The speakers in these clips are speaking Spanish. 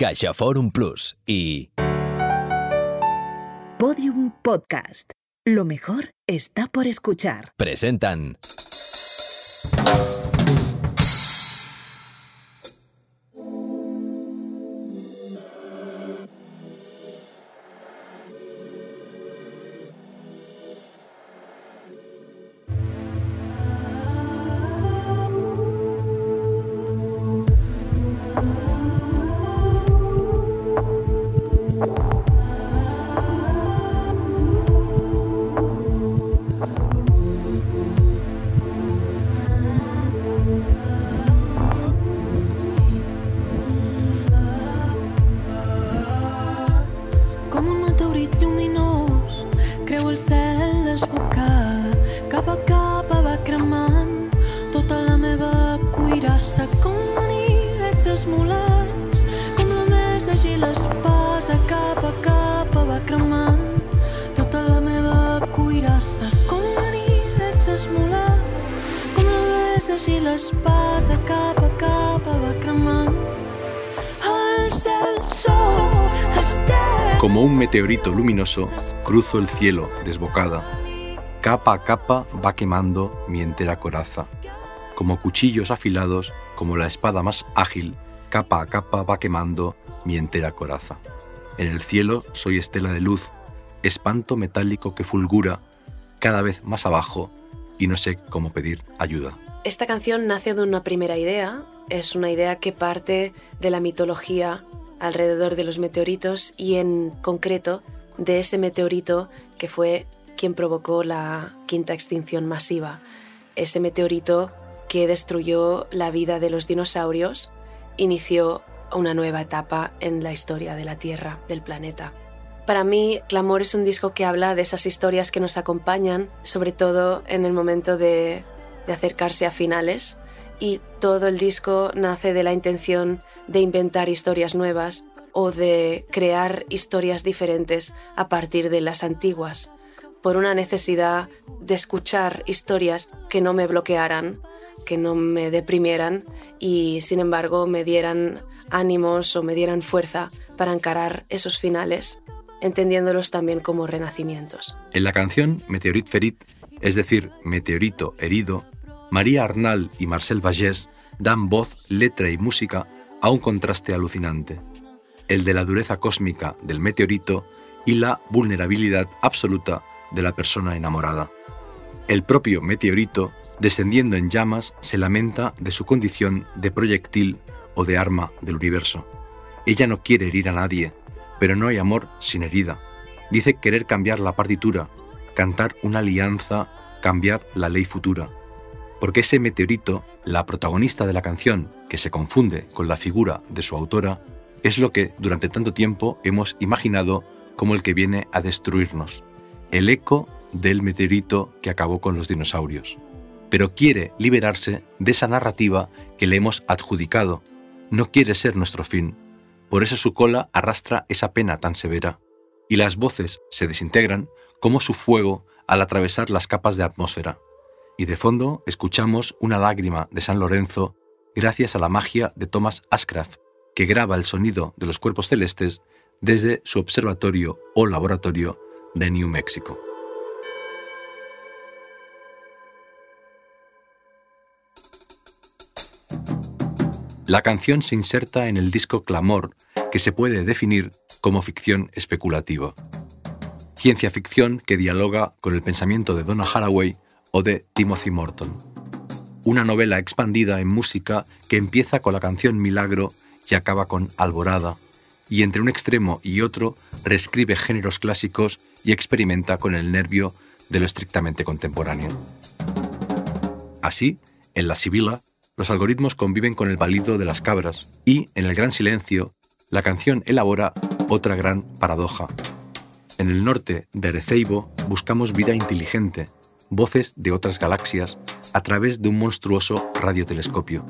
Caixa Forum Plus y Podium Podcast. Lo mejor está por escuchar. presentan a va el Como un meteorito luminoso, cruzo el cielo desbocada. Capa a capa va quemando mi entera coraza. Como cuchillos afilados, como la espada más ágil, capa a capa va quemando mi entera coraza. En el cielo soy estela de luz, espanto metálico que fulgura cada vez más abajo y no sé cómo pedir ayuda. Esta canción nace de una primera idea, es una idea que parte de la mitología alrededor de los meteoritos y en concreto de ese meteorito que fue quien provocó la quinta extinción masiva. Ese meteorito que destruyó la vida de los dinosaurios inició una nueva etapa en la historia de la Tierra, del planeta. Para mí, Clamor es un disco que habla de esas historias que nos acompañan, sobre todo en el momento de, de acercarse a finales, y todo el disco nace de la intención de inventar historias nuevas o de crear historias diferentes a partir de las antiguas, por una necesidad de escuchar historias que no me bloquearan, que no me deprimieran y sin embargo me dieran ánimos o me dieran fuerza para encarar esos finales, entendiéndolos también como renacimientos. En la canción Meteorit Ferit, es decir, Meteorito Herido, María Arnal y Marcel Vallès dan voz, letra y música a un contraste alucinante, el de la dureza cósmica del meteorito y la vulnerabilidad absoluta de la persona enamorada. El propio meteorito, descendiendo en llamas, se lamenta de su condición de proyectil o de arma del universo. Ella no quiere herir a nadie, pero no hay amor sin herida. Dice querer cambiar la partitura, cantar una alianza, cambiar la ley futura porque ese meteorito, la protagonista de la canción, que se confunde con la figura de su autora, es lo que durante tanto tiempo hemos imaginado como el que viene a destruirnos, el eco del meteorito que acabó con los dinosaurios. Pero quiere liberarse de esa narrativa que le hemos adjudicado, no quiere ser nuestro fin, por eso su cola arrastra esa pena tan severa, y las voces se desintegran como su fuego al atravesar las capas de atmósfera y de fondo escuchamos una lágrima de San Lorenzo gracias a la magia de Thomas Ashcraft, que graba el sonido de los cuerpos celestes desde su observatorio o laboratorio de New Mexico. La canción se inserta en el disco Clamor, que se puede definir como ficción especulativa. Ciencia ficción que dialoga con el pensamiento de Donna Haraway de Timothy Morton. Una novela expandida en música que empieza con la canción Milagro y acaba con Alborada, y entre un extremo y otro reescribe géneros clásicos y experimenta con el nervio de lo estrictamente contemporáneo. Así, en La Sibila, los algoritmos conviven con el balido de las cabras y, en el gran silencio, la canción elabora otra gran paradoja. En el norte de Arecibo buscamos vida inteligente, voces de otras galaxias a través de un monstruoso radiotelescopio.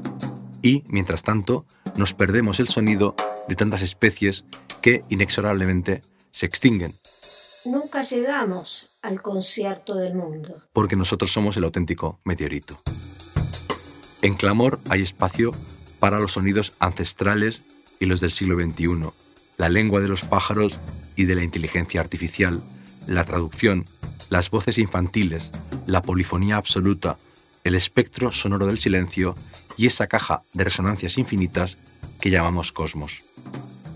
Y, mientras tanto, nos perdemos el sonido de tantas especies que inexorablemente se extinguen, Nunca llegamos al concierto del mundo. porque nosotros somos el auténtico meteorito. En Clamor hay espacio para los sonidos ancestrales y los del siglo XXI, la lengua de los pájaros y de la inteligencia artificial, la traducción, las voces infantiles, la polifonía absoluta, el espectro sonoro del silencio y esa caja de resonancias infinitas que llamamos cosmos.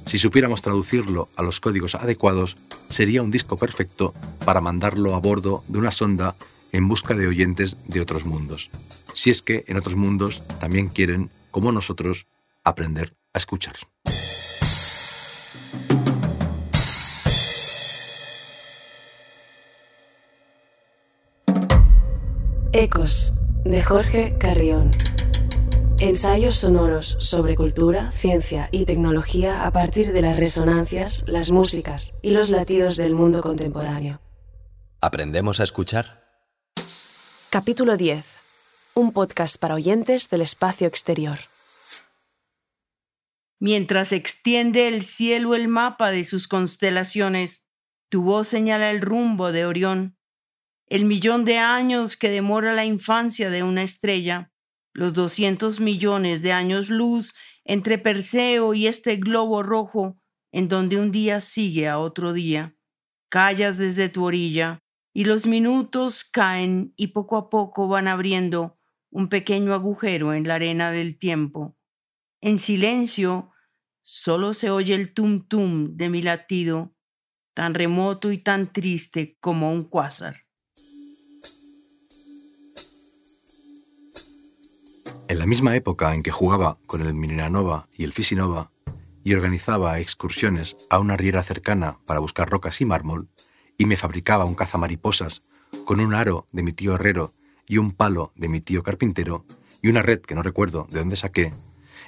Si supiéramos traducirlo a los códigos adecuados, sería un disco perfecto para mandarlo a bordo de una sonda en busca de oyentes de otros mundos. Si es que en otros mundos también quieren, como nosotros, aprender a escuchar. Ecos de Jorge Carrión. Ensayos sonoros sobre cultura, ciencia y tecnología a partir de las resonancias, las músicas y los latidos del mundo contemporáneo. ¿Aprendemos a escuchar? Capítulo 10. Un podcast para oyentes del espacio exterior. Mientras extiende el cielo el mapa de sus constelaciones, tu voz señala el rumbo de Orión el millón de años que demora la infancia de una estrella, los 200 millones de años luz entre Perseo y este globo rojo en donde un día sigue a otro día. Callas desde tu orilla y los minutos caen y poco a poco van abriendo un pequeño agujero en la arena del tiempo. En silencio, solo se oye el tum tum de mi latido, tan remoto y tan triste como un cuásar. En la misma época en que jugaba con el Mineranova y el Fisinova y organizaba excursiones a una riera cercana para buscar rocas y mármol, y me fabricaba un cazamariposas con un aro de mi tío herrero y un palo de mi tío carpintero y una red que no recuerdo de dónde saqué,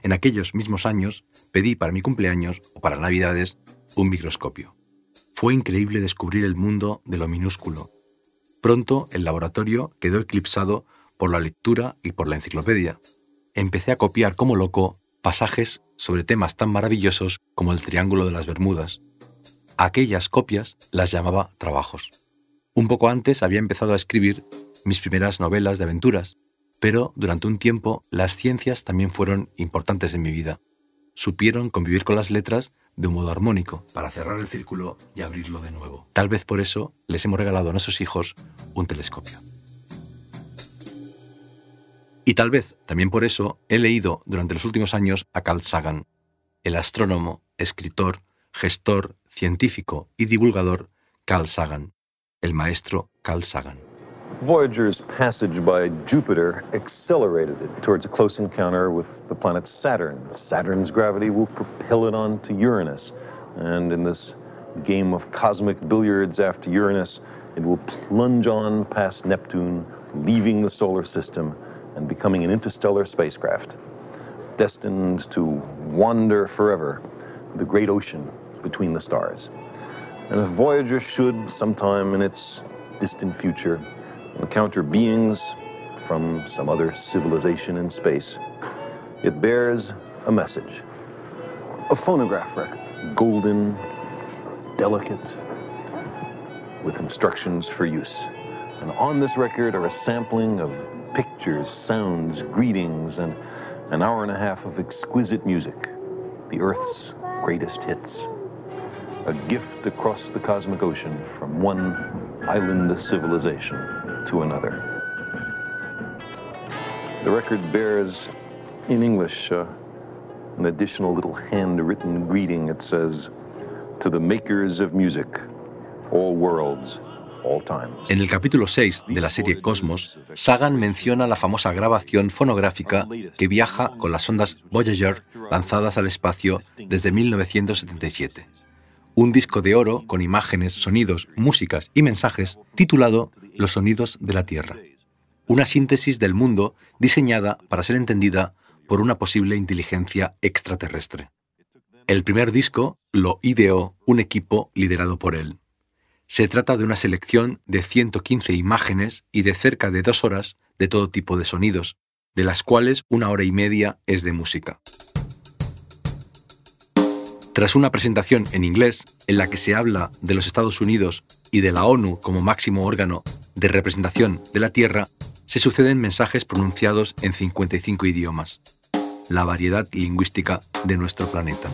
en aquellos mismos años pedí para mi cumpleaños o para Navidades un microscopio. Fue increíble descubrir el mundo de lo minúsculo. Pronto el laboratorio quedó eclipsado por la lectura y por la enciclopedia. Empecé a copiar como loco pasajes sobre temas tan maravillosos como el Triángulo de las Bermudas. Aquellas copias las llamaba trabajos. Un poco antes había empezado a escribir mis primeras novelas de aventuras, pero durante un tiempo las ciencias también fueron importantes en mi vida. Supieron convivir con las letras de un modo armónico, para cerrar el círculo y abrirlo de nuevo. Tal vez por eso les hemos regalado a nuestros hijos un telescopio. Y tal vez también por eso he leído durante los últimos años a Carl Sagan, el astrónomo, escritor, gestor, científico y divulgador Carl Sagan, el maestro Carl Sagan. Voyager's passage by Jupiter accelerated it towards a close encounter with the planet Saturn. Saturn's gravity will propel it on to Uranus, and in this game of cosmic billiards after Uranus, it will plunge on past Neptune, leaving the solar system and becoming an interstellar spacecraft, destined to wander forever the great ocean between the stars. And if Voyager should, sometime in its distant future, encounter beings from some other civilization in space, it bears a message. A phonograph record, golden, delicate, with instructions for use. And on this record are a sampling of pictures, sounds, greetings, and an hour and a half of exquisite music, the Earth's greatest hits. A gift across the cosmic ocean from one island civilization to another. The record bears, in English, uh, an additional little handwritten greeting. It says, To the makers of music, all worlds, En el capítulo 6 de la serie Cosmos, Sagan menciona la famosa grabación fonográfica que viaja con las ondas Voyager lanzadas al espacio desde 1977. Un disco de oro con imágenes, sonidos, músicas y mensajes titulado Los sonidos de la Tierra. Una síntesis del mundo diseñada para ser entendida por una posible inteligencia extraterrestre. El primer disco lo ideó un equipo liderado por él. Se trata de una selección de 115 imágenes y de cerca de dos horas de todo tipo de sonidos, de las cuales una hora y media es de música. Tras una presentación en inglés en la que se habla de los Estados Unidos y de la ONU como máximo órgano de representación de la Tierra, se suceden mensajes pronunciados en 55 idiomas. la variedad lingüística de nuestro planeta.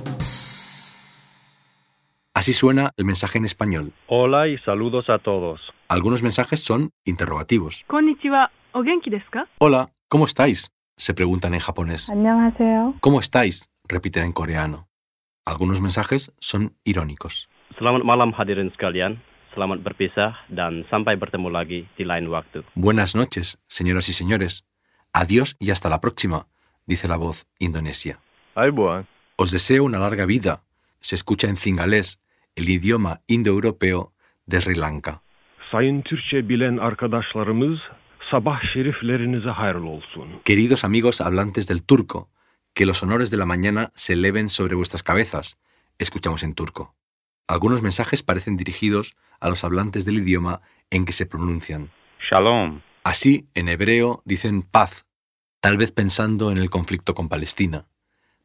Así suena el mensaje en español. Hola y saludos a todos. Algunos mensajes son interrogativos. Konnichiwa. ¿O genki desu ka? Hola, ¿cómo estáis? se preguntan en japonés. 안녕하세요. ¿Cómo estáis? repiten en coreano. Algunos mensajes son irónicos. Selamat malam hadirin sekalian. Selamat berpisah dan sampai bertemu lagi di lain waktu. Buenas noches, señoras y señores. Adiós y hasta la próxima, dice la voz indonesia. Ayubowan. Os deseo una larga vida. Se escucha en cingalés, el idioma indoeuropeo de Sri Lanka. Sayın Türkçe bilen arkadaşlarımız sabah şeriflerinize hayırlı olsun. Queridos amigos hablantes del turco, que los honores de la mañana se eleven sobre vuestras cabezas. Escuchamos en turco. Algunos mensajes parecen dirigidos a los hablantes del idioma en que se pronuncian. Shalom. Así, en hebreo dicen paz, tal vez pensando en el conflicto con Palestina.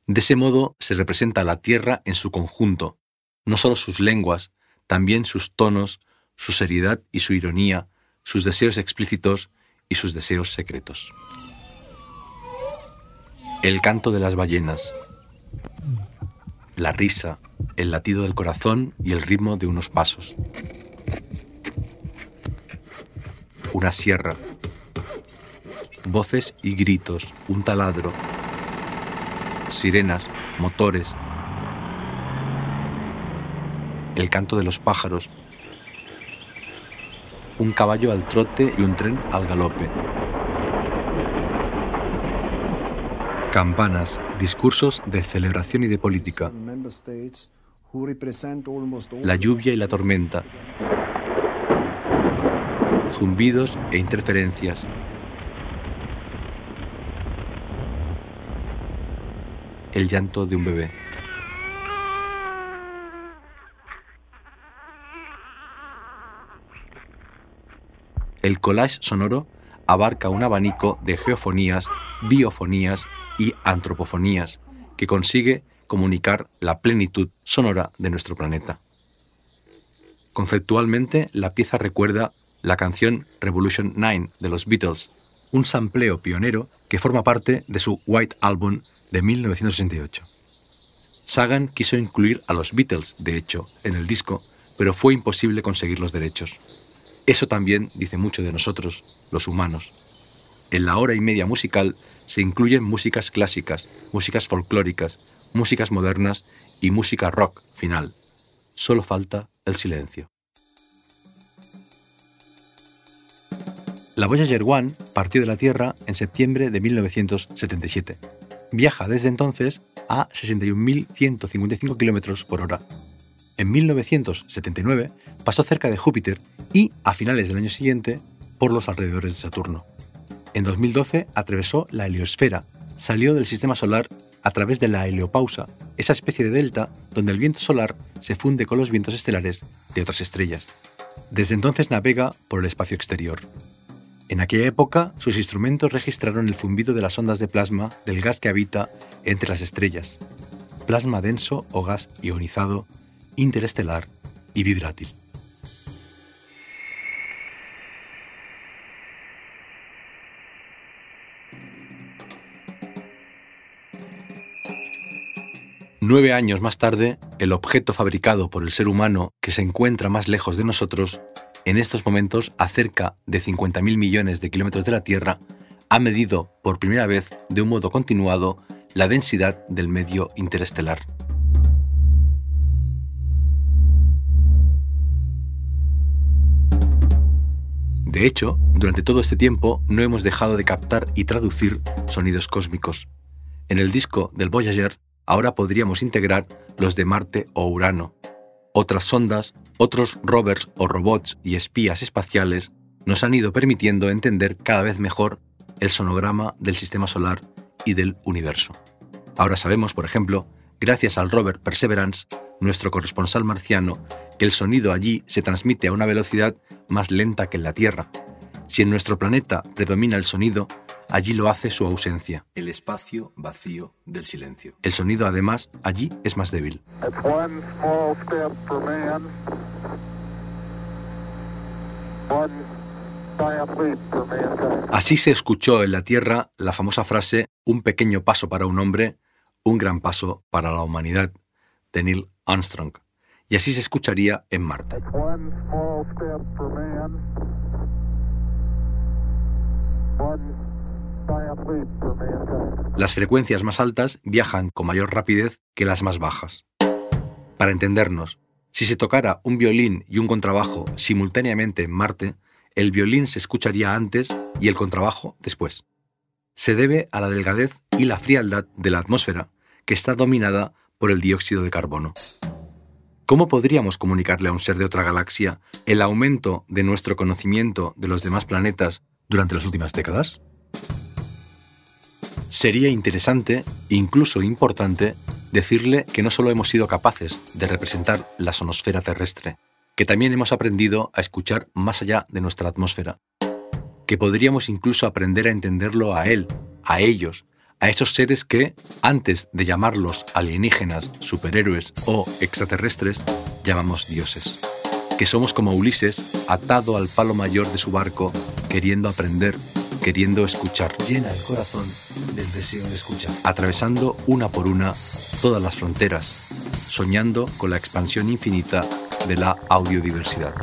De ese modo se representa la tierra en su conjunto, no solo sus lenguas, también sus tonos, su seriedad y su ironía, sus deseos explícitos y sus deseos secretos. El canto de las ballenas, la risa, el latido del corazón y el ritmo de unos pasos. Una sierra, voces y gritos, un taladro, sirenas, motores, el canto de los pájaros, un caballo al trote y un tren al galope. Campanas, discursos de celebración y de política. La lluvia y la tormenta. Zumbidos e interferencias. El llanto de un bebé. El collage sonoro abarca un abanico de geofonías, biofonías y antropofonías que consigue comunicar la plenitud sonora de nuestro planeta. Conceptualmente, la pieza recuerda la canción Revolution 9 de los Beatles, un sampleo pionero que forma parte de su White Album de 1968. Sagan quiso incluir a los Beatles, de hecho, en el disco, pero fue imposible conseguir los derechos. Eso también dice mucho de nosotros, los humanos. En la hora y media musical se incluyen músicas clásicas, músicas folclóricas, músicas modernas y música rock final. Solo falta el silencio. La Voyager 1 partió de la Tierra en septiembre de 1977. Viaja desde entonces a 61.155 km por hora. En 1979 pasó cerca de Júpiter y, a finales del año siguiente, por los alrededores de Saturno. En 2012 atravesó la heliosfera, salió del sistema solar a través de la heliopausa, esa especie de delta donde el viento solar se funde con los vientos estelares de otras estrellas. Desde entonces navega por el espacio exterior. En aquella época, sus instrumentos registraron el zumbido de las ondas de plasma del gas que habita entre las estrellas, plasma denso o gas ionizado, interestelar y vibrátil. Nueve años más tarde, el objeto fabricado por el ser humano que se encuentra más lejos de nosotros, en estos momentos a cerca de 50.000 millones de kilómetros de la Tierra, ha medido por primera vez de un modo continuado la densidad del medio interestelar. De hecho, durante todo este tiempo no hemos dejado de captar y traducir sonidos cósmicos. En el disco del Voyager ahora podríamos integrar los de Marte o Urano. Otras sondas, otros rovers o robots y espías espaciales nos han ido permitiendo entender cada vez mejor el sonograma del sistema solar y del universo. Ahora sabemos, por ejemplo, gracias al rover Perseverance, nuestro corresponsal marciano, que el sonido allí se transmite a una velocidad más lenta que en la Tierra. Si en nuestro planeta predomina el sonido, allí lo hace su ausencia, el espacio vacío del silencio. El sonido, además, allí es más débil. Así se escuchó en la Tierra la famosa frase un pequeño paso para un hombre, un gran paso para la humanidad, de Neil Armstrong. Y así se escucharía en Marte. Las frecuencias más altas viajan con mayor rapidez que las más bajas. Para entendernos, si se tocara un violín y un contrabajo simultáneamente en Marte, el violín se escucharía antes y el contrabajo después. Se debe a la delgadez y la frialdad de la atmósfera, que está dominada por el dióxido de carbono. ¿Cómo podríamos comunicarle a un ser de otra galaxia el aumento de nuestro conocimiento de los demás planetas durante las últimas décadas? Sería interesante, incluso importante, decirle que no solo hemos sido capaces de representar la sonosfera terrestre, que también hemos aprendido a escuchar más allá de nuestra atmósfera, que podríamos incluso aprender a entenderlo a él, a ellos, a esos seres que, antes de llamarlos alienígenas, superhéroes o extraterrestres, llamamos dioses. Que somos como Ulises, atado al palo mayor de su barco, queriendo aprender, queriendo escuchar. Llena el corazón del deseo de escuchar. Atravesando una por una todas las fronteras, soñando con la expansión infinita de la audiodiversidad.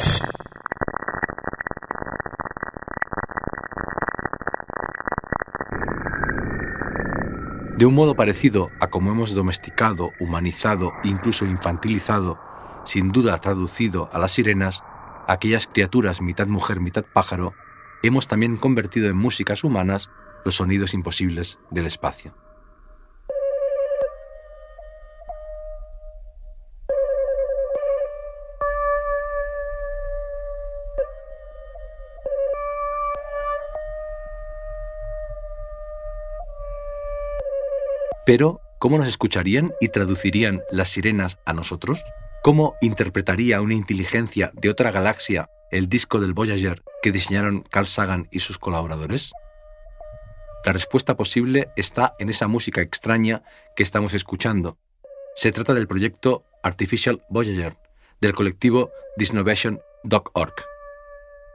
De un modo parecido a como hemos domesticado, humanizado, incluso infantilizado, sin duda traducido a las sirenas, aquellas criaturas mitad mujer, mitad pájaro, hemos también convertido en músicas humanas los sonidos imposibles del espacio. Pero, ¿cómo nos escucharían y traducirían las sirenas a nosotros? ¿Cómo interpretaría una inteligencia de otra galaxia el disco del Voyager que diseñaron Carl Sagan y sus colaboradores? La respuesta posible está en esa música extraña que estamos escuchando. Se trata del proyecto Artificial Voyager, del colectivo Disnovation.org.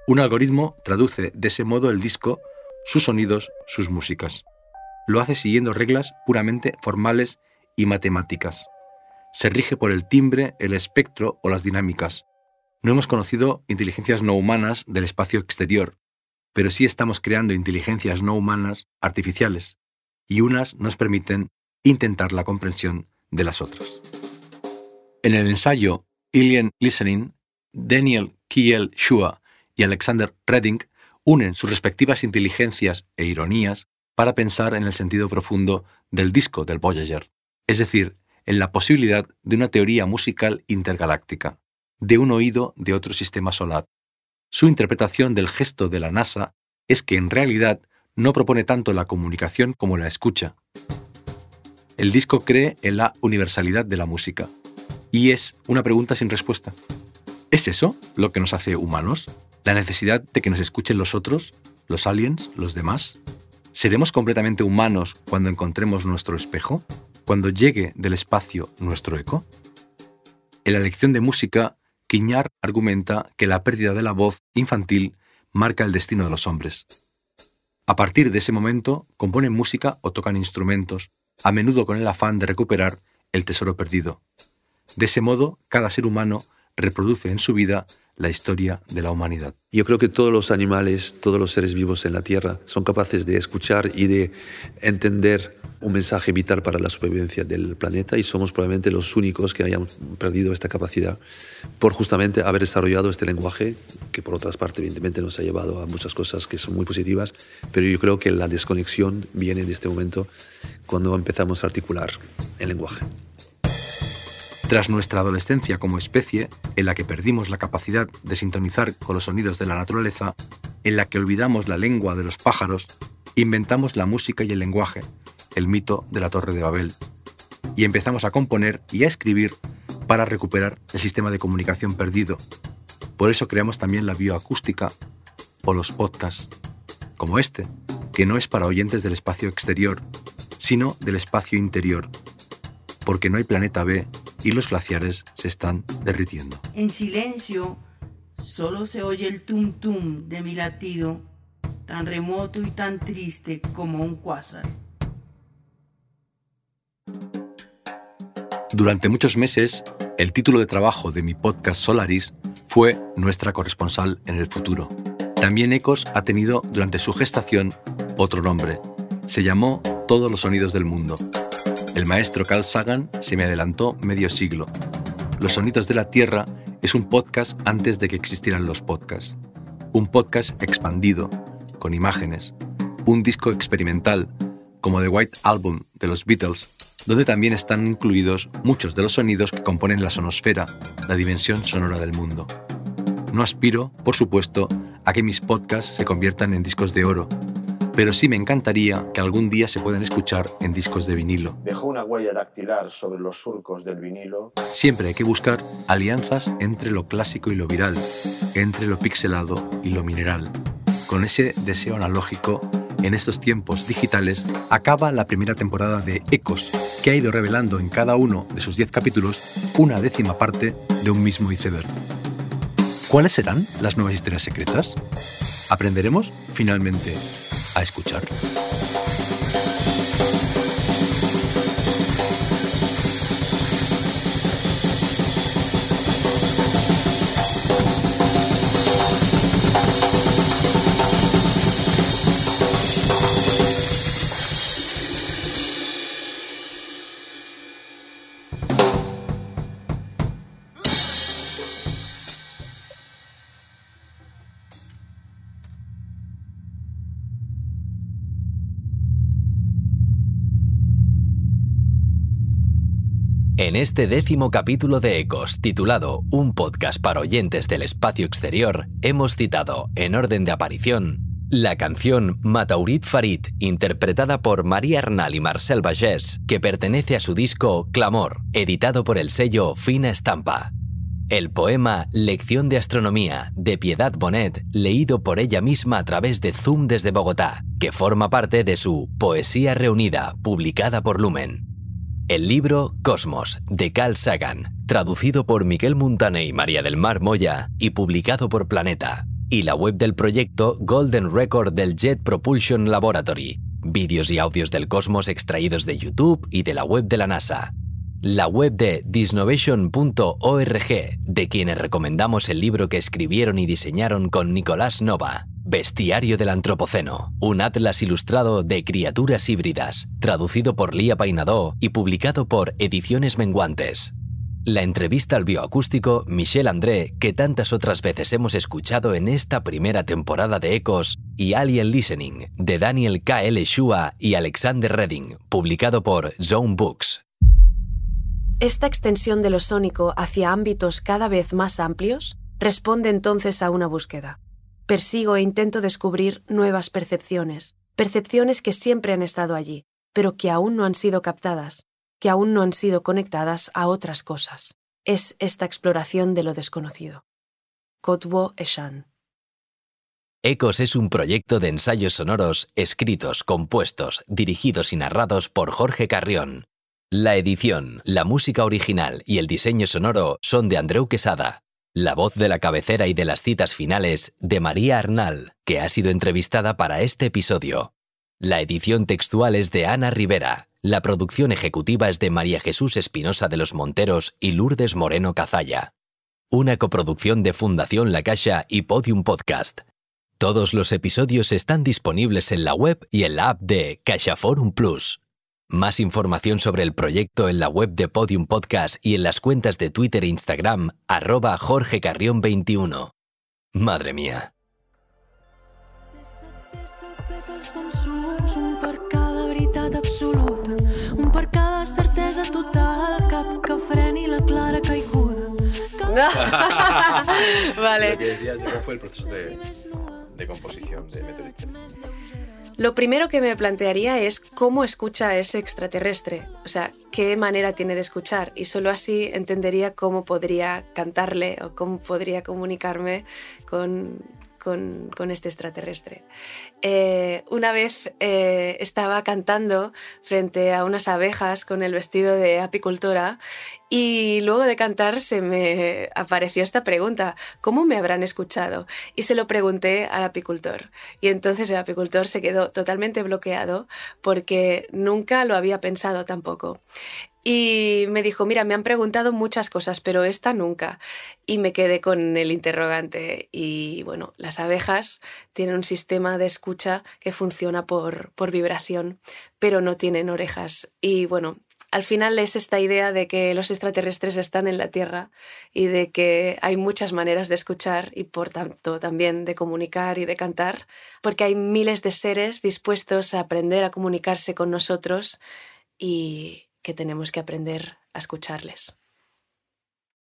Un algoritmo traduce de ese modo el disco, sus sonidos, sus músicas lo hace siguiendo reglas puramente formales y matemáticas. Se rige por el timbre, el espectro o las dinámicas. No hemos conocido inteligencias no humanas del espacio exterior, pero sí estamos creando inteligencias no humanas artificiales, y unas nos permiten intentar la comprensión de las otras. En el ensayo Alien Listening, Daniel Kiel Shua y Alexander Redding unen sus respectivas inteligencias e ironías para pensar en el sentido profundo del disco del Voyager, es decir, en la posibilidad de una teoría musical intergaláctica, de un oído de otro sistema solar. Su interpretación del gesto de la NASA es que en realidad no propone tanto la comunicación como la escucha. El disco cree en la universalidad de la música, y es una pregunta sin respuesta. ¿Es eso lo que nos hace humanos? ¿La necesidad de que nos escuchen los otros, los aliens, los demás? ¿Seremos completamente humanos cuando encontremos nuestro espejo? ¿Cuando llegue del espacio nuestro eco? En la lección de música, Quiñar argumenta que la pérdida de la voz infantil marca el destino de los hombres. A partir de ese momento, componen música o tocan instrumentos, a menudo con el afán de recuperar el tesoro perdido. De ese modo, cada ser humano reproduce en su vida la historia de la humanidad. Yo creo que todos los animales, todos los seres vivos en la Tierra son capaces de escuchar y de entender un mensaje vital para la supervivencia del planeta y somos probablemente los únicos que hayan perdido esta capacidad por justamente haber desarrollado este lenguaje que por otras partes evidentemente nos ha llevado a muchas cosas que son muy positivas, pero yo creo que la desconexión viene de este momento cuando empezamos a articular el lenguaje. Tras nuestra adolescencia como especie, en la que perdimos la capacidad de sintonizar con los sonidos de la naturaleza, en la que olvidamos la lengua de los pájaros, inventamos la música y el lenguaje, el mito de la Torre de Babel, y empezamos a componer y a escribir para recuperar el sistema de comunicación perdido. Por eso creamos también la bioacústica o los podcasts, como este, que no es para oyentes del espacio exterior, sino del espacio interior, porque no hay planeta B y los glaciares se están derritiendo. En silencio, Solo se oye el tum tum de mi latido, tan remoto y tan triste como un cuásar. Durante muchos meses, el título de trabajo de mi podcast Solaris fue Nuestra corresponsal en el futuro. También Ecos ha tenido durante su gestación otro nombre. Se llamó Todos los sonidos del mundo. El maestro Carl Sagan se me adelantó medio siglo. Los sonidos de la Tierra es un podcast antes de que existieran los podcasts. Un podcast expandido, con imágenes. Un disco experimental, como The White Album de los Beatles, donde también están incluidos muchos de los sonidos que componen la sonosfera, la dimensión sonora del mundo. No aspiro, por supuesto, a que mis podcasts se conviertan en discos de oro, pero sí me encantaría que algún día se puedan escuchar en discos de vinilo. Dejó una huella dactilar sobre los surcos del vinilo. Siempre hay que buscar alianzas entre lo clásico y lo viral, entre lo pixelado y lo mineral. Con ese deseo analógico en estos tiempos digitales, acaba la primera temporada de Ecos, que ha ido revelando en cada uno de sus diez capítulos una décima parte de un mismo iceberg. ¿Cuáles serán las nuevas historias secretas? Aprenderemos finalmente a escuchar. En este décimo capítulo de Ecos, titulado Un podcast para oyentes del espacio exterior, hemos citado, en orden de aparición, la canción Mataurit Farid, interpretada por María Arnal y Marcel Bagés, que pertenece a su disco Clamor, editado por el sello Fina Estampa. El poema Lección de Astronomía de Piedad Bonet, leído por ella misma a través de Zoom desde Bogotá, que forma parte de su Poesía Reunida, publicada por Lumen. El libro Cosmos, de Carl Sagan, traducido por Miguel Montane y María del Mar Moya y publicado por Planeta. Y la web del proyecto Golden Record del Jet Propulsion Laboratory, vídeos y audios del cosmos extraídos de YouTube y de la web de la NASA. La web de disnovation.org, de quienes recomendamos el libro que escribieron y diseñaron con Nicolás Nova, Bestiario del Antropoceno, un atlas ilustrado de criaturas híbridas, traducido por Lía Painadó y publicado por Ediciones Menguantes. La entrevista al bioacústico Michel André, que tantas otras veces hemos escuchado en esta primera temporada de Ecos, y Alien Listening, de Daniel K. L. Shua y Alexander Redding, publicado por Zone Books. Esta extensión de lo sónico hacia ámbitos cada vez más amplios responde entonces a una búsqueda. Persigo e intento descubrir nuevas percepciones, percepciones que siempre han estado allí, pero que aún no han sido captadas, que aún no han sido conectadas a otras cosas. Es esta exploración de lo desconocido. Kotwo Eshan. Ecos es un proyecto de ensayos sonoros escritos, compuestos, dirigidos y narrados por Jorge Carrión. La edición, la música original y el diseño sonoro son de Andreu Quesada. La voz de la cabecera y de las citas finales de María Arnal, que ha sido entrevistada para este episodio. La edición textual es de Ana Rivera. La producción ejecutiva es de María Jesús Espinosa de los Monteros y Lourdes Moreno Cazalla. Una coproducción de Fundación La Caixa y Podium Podcast. Todos los episodios están disponibles en la web y en la app de CaixaForum Plus. Más información sobre el proyecto en la web de Podium Podcast y en las cuentas de Twitter e Instagram, arroba Jorge Carrión 21. Madre mía. Vale. Lo que decías, ¿cómo fue el proceso de, de composición de? Lo primero que me plantearía es cómo escucha a ese extraterrestre, o sea, qué manera tiene de escuchar y solo así entendería cómo podría cantarle o cómo podría comunicarme con, con, este extraterrestre. Eh, una vez eh, estaba cantando frente a unas abejas con el vestido de apicultora y luego de cantar se me apareció esta pregunta, ¿cómo me habrán escuchado? Y se lo pregunté al apicultor. Y entonces el apicultor se quedó totalmente bloqueado porque nunca lo había pensado tampoco. Y me dijo, mira, me han preguntado muchas cosas, pero esta nunca. Y me quedé con el interrogante. Y bueno, las abejas tienen un sistema de escucha que funciona por, por vibración, pero no tienen orejas. Y bueno, al final es esta idea de que los extraterrestres están en la Tierra y de que hay muchas maneras de escuchar y por tanto también de comunicar y de cantar, porque hay miles de seres dispuestos a aprender a comunicarse con nosotros y que tenemos que aprender a escucharles.